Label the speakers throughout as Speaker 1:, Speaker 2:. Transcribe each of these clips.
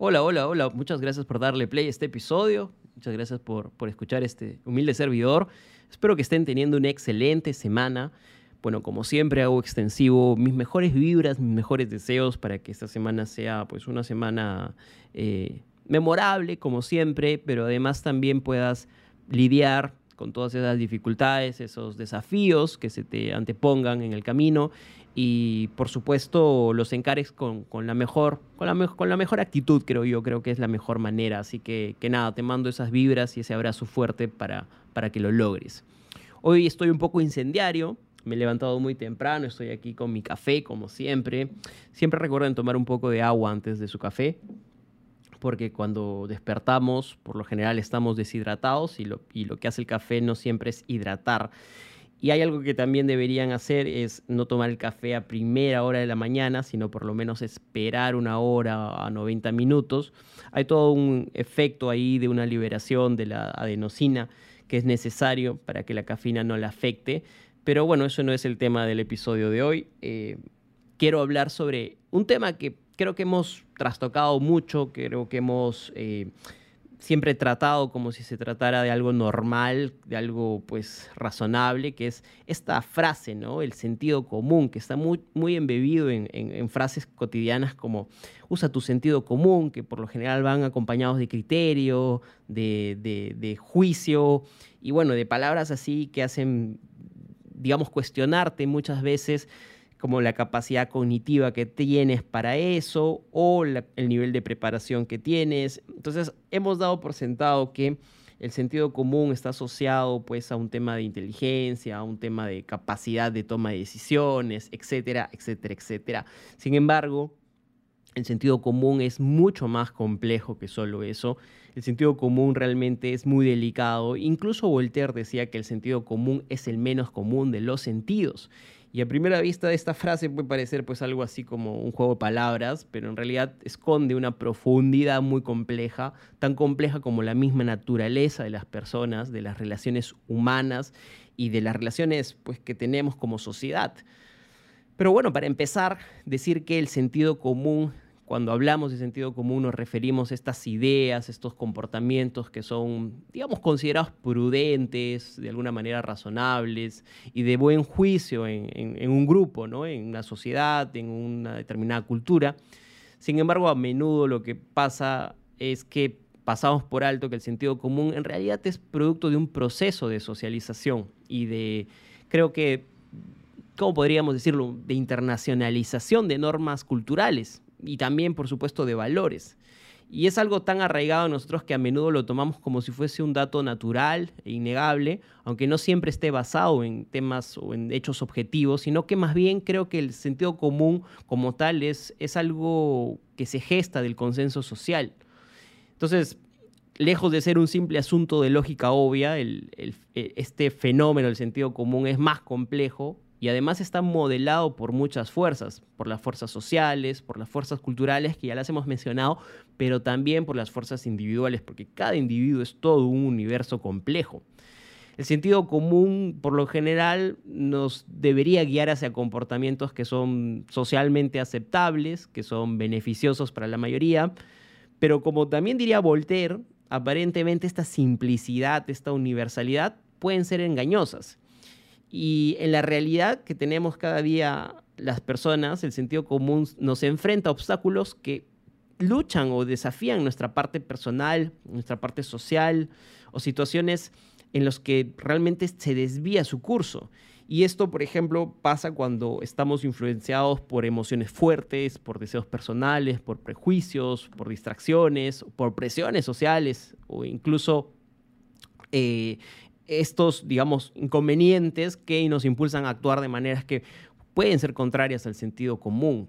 Speaker 1: Hola, hola, hola. Muchas gracias por darle play a este episodio. Muchas gracias por, por escuchar este humilde servidor. Espero que estén teniendo una excelente semana. Bueno, como siempre hago extensivo mis mejores vibras, mis mejores deseos para que esta semana sea pues una semana eh, memorable, como siempre, pero además también puedas lidiar con todas esas dificultades, esos desafíos que se te antepongan en el camino y por supuesto los encares con, la mejor, con, la, con la mejor actitud, creo yo, creo que es la mejor manera. Así que, que nada, te mando esas vibras y ese abrazo fuerte para, para que lo logres. Hoy estoy un poco incendiario, me he levantado muy temprano, estoy aquí con mi café como siempre. Siempre recuerden tomar un poco de agua antes de su café, porque cuando despertamos, por lo general estamos deshidratados y lo, que hace el café no siempre es hidratar. Y hay algo que también deberían hacer es no tomar el café a primera hora de la mañana, sino por lo menos esperar una hora a 90 minutos. Hay todo un efecto ahí de una liberación de la adenosina que es necesario para que la cafeína no la afecte. Pero bueno, eso no es el tema del episodio de hoy. Eh, quiero hablar sobre un tema que creo que hemos trastocado mucho, creo que hemos... Eh, siempre tratado como si se tratara de algo normal, de algo pues razonable, que es esta frase, ¿no? El sentido común, que está muy, muy embebido en, frases cotidianas como usa tu sentido común, que por lo general van acompañados de criterio, de, de juicio, y bueno, de palabras así que hacen, digamos, cuestionarte muchas veces como la capacidad cognitiva que tienes para eso o el nivel de preparación que tienes. Entonces, hemos dado por sentado que el sentido común está asociado pues a un tema de inteligencia, a un tema de capacidad de toma de decisiones, etcétera, etcétera, etcétera. Sin embargo, el sentido común es mucho más complejo que solo eso. El sentido común realmente es muy delicado. Incluso Voltaire decía que el sentido común es el menos común de los sentidos. Y a primera vista esta frase puede parecer pues algo así como un juego de palabras, pero en realidad esconde una profundidad muy compleja, tan compleja como la misma naturaleza de las personas, de las relaciones humanas y de las relaciones pues que tenemos como sociedad. Pero bueno, para empezar, decir que el sentido común cuando hablamos de sentido común nos referimos a estas ideas, estos comportamientos que son, digamos, considerados prudentes, de alguna manera razonables y de buen juicio en, un grupo, ¿no? en una sociedad, en una determinada cultura. Sin embargo, a menudo lo que pasa es que pasamos por alto que el sentido común en realidad es producto de un proceso de socialización y de, creo que, ¿cómo podríamos decirlo?, de internacionalización de normas culturales y también, por supuesto, de valores. Y es algo tan arraigado a nosotros que a menudo lo tomamos como si fuese un dato natural e innegable, aunque no siempre esté basado en temas o en hechos objetivos, sino que más bien creo que el sentido común como tal es, es algo que se gesta del consenso social. Entonces, lejos de ser un simple asunto de lógica obvia, este fenómeno del sentido común es más complejo y además está modelado por muchas fuerzas, por las fuerzas sociales, por las fuerzas culturales que ya las hemos mencionado, pero también por las fuerzas individuales, porque cada individuo es todo un universo complejo. El sentido común, por lo general, nos debería guiar hacia comportamientos que son socialmente aceptables, que son beneficiosos para la mayoría, pero como también diría Voltaire, aparentemente esta simplicidad, esta universalidad pueden ser engañosas. Y en la realidad que tenemos cada día las personas, el sentido común nos enfrenta a obstáculos que luchan o desafían nuestra parte personal, nuestra parte social o situaciones en las que realmente se desvía su curso. Y esto, por ejemplo, pasa cuando estamos influenciados por emociones fuertes, por deseos personales, por prejuicios, por distracciones, por presiones sociales o incluso eh, estos, digamos, inconvenientes que nos impulsan a actuar de maneras que pueden ser contrarias al sentido común.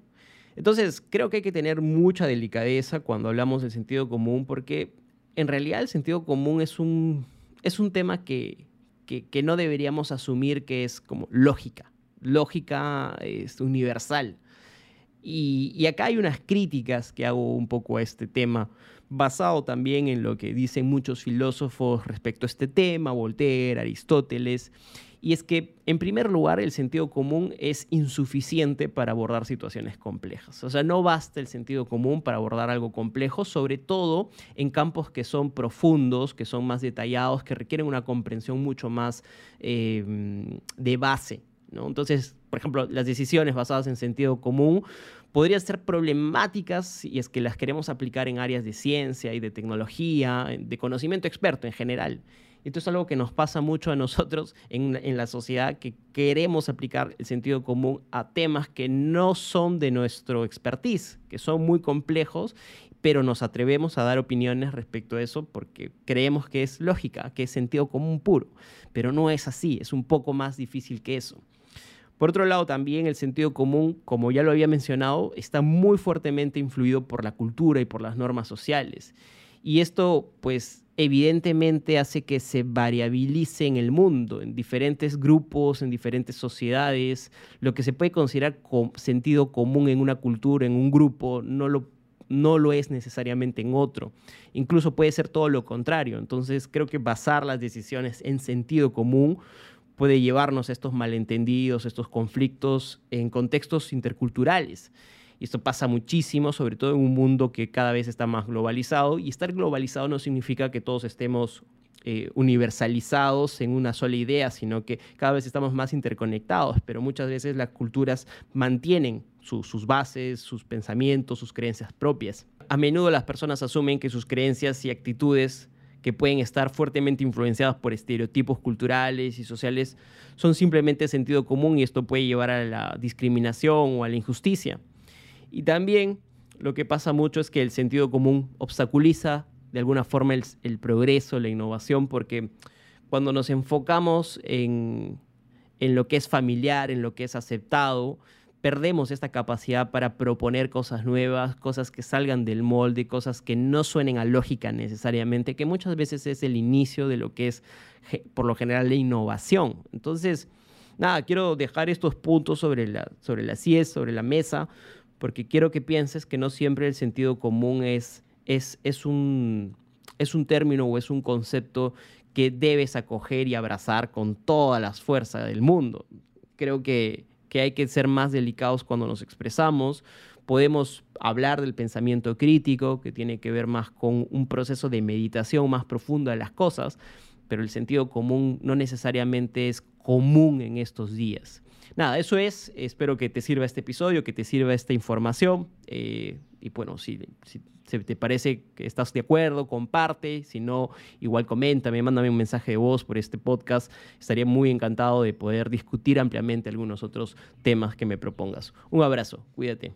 Speaker 1: Entonces, creo que hay que tener mucha delicadeza cuando hablamos del sentido común, porque en realidad el sentido común es un, es un tema que, que, no deberíamos asumir que es como lógica. Lógica es universal. Y, acá hay unas críticas que hago un poco a este tema, basado también en lo que dicen muchos filósofos respecto a este tema, Voltaire, Aristóteles, y es que, en primer lugar, el sentido común es insuficiente para abordar situaciones complejas. O sea, no basta el sentido común para abordar algo complejo, sobre todo en campos que son profundos, que son más detallados, que requieren una comprensión mucho más eh, de base. ¿no? Entonces, por ejemplo, las decisiones basadas en sentido común podrían ser problemáticas si es que las queremos aplicar en áreas de ciencia y de tecnología, de conocimiento experto en general. Esto es algo que nos pasa mucho a nosotros en, en, la sociedad, que queremos aplicar el sentido común a temas que no son de nuestro expertise, que son muy complejos, pero nos atrevemos a dar opiniones respecto a eso porque creemos que es lógica, que es sentido común puro, pero no es así, es un poco más difícil que eso. Por otro lado, también el sentido común, como ya lo había mencionado, está muy fuertemente influido por la cultura y por las normas sociales. Y esto, pues, evidentemente hace que se variabilice en el mundo, en diferentes grupos, en diferentes sociedades. Lo que se puede considerar sentido común en una cultura, en un grupo, no lo, no lo es necesariamente en otro. Incluso puede ser todo lo contrario. Entonces, creo que basar las decisiones en sentido común puede llevarnos a estos malentendidos, estos conflictos en contextos interculturales. Y esto pasa muchísimo, sobre todo en un mundo que cada vez está más globalizado. Y estar globalizado no significa que todos estemos eh, universalizados en una sola idea, sino que cada vez estamos más interconectados, pero muchas veces las culturas mantienen sus bases, sus pensamientos, sus creencias propias. A menudo las personas asumen que sus creencias y actitudes que pueden estar fuertemente influenciadas por estereotipos culturales y sociales son simplemente sentido común y esto puede llevar a la discriminación o a la injusticia. Y también lo que pasa mucho es que el sentido común obstaculiza de alguna forma el, progreso, la innovación, porque cuando nos enfocamos en, en lo que es familiar, en lo que es aceptado, perdemos esta capacidad para proponer cosas nuevas, cosas que salgan del molde, cosas que no suenen a lógica necesariamente, que muchas veces es el inicio de lo que es, por lo general, la innovación. Entonces, nada, quiero dejar estos puntos sobre la, sobre la CIES, sobre la mesa, porque quiero que pienses que no siempre el sentido común es, es, es, un, es un término o es un concepto que debes acoger y abrazar con todas las fuerzas del mundo. Creo que que hay que ser más delicados cuando nos expresamos. Podemos hablar del pensamiento crítico, que tiene que ver más con un proceso de meditación más profunda de las cosas, pero el sentido común no necesariamente es común en estos días. Nada, eso es. Espero que te sirva este episodio, que te sirva esta información. Eh, y bueno, si, si, te parece que estás de acuerdo, comparte. Si no, igual coméntame, mándame un mensaje de voz por este podcast. Estaría muy encantado de poder discutir ampliamente algunos otros temas que me propongas. Un abrazo, cuídate.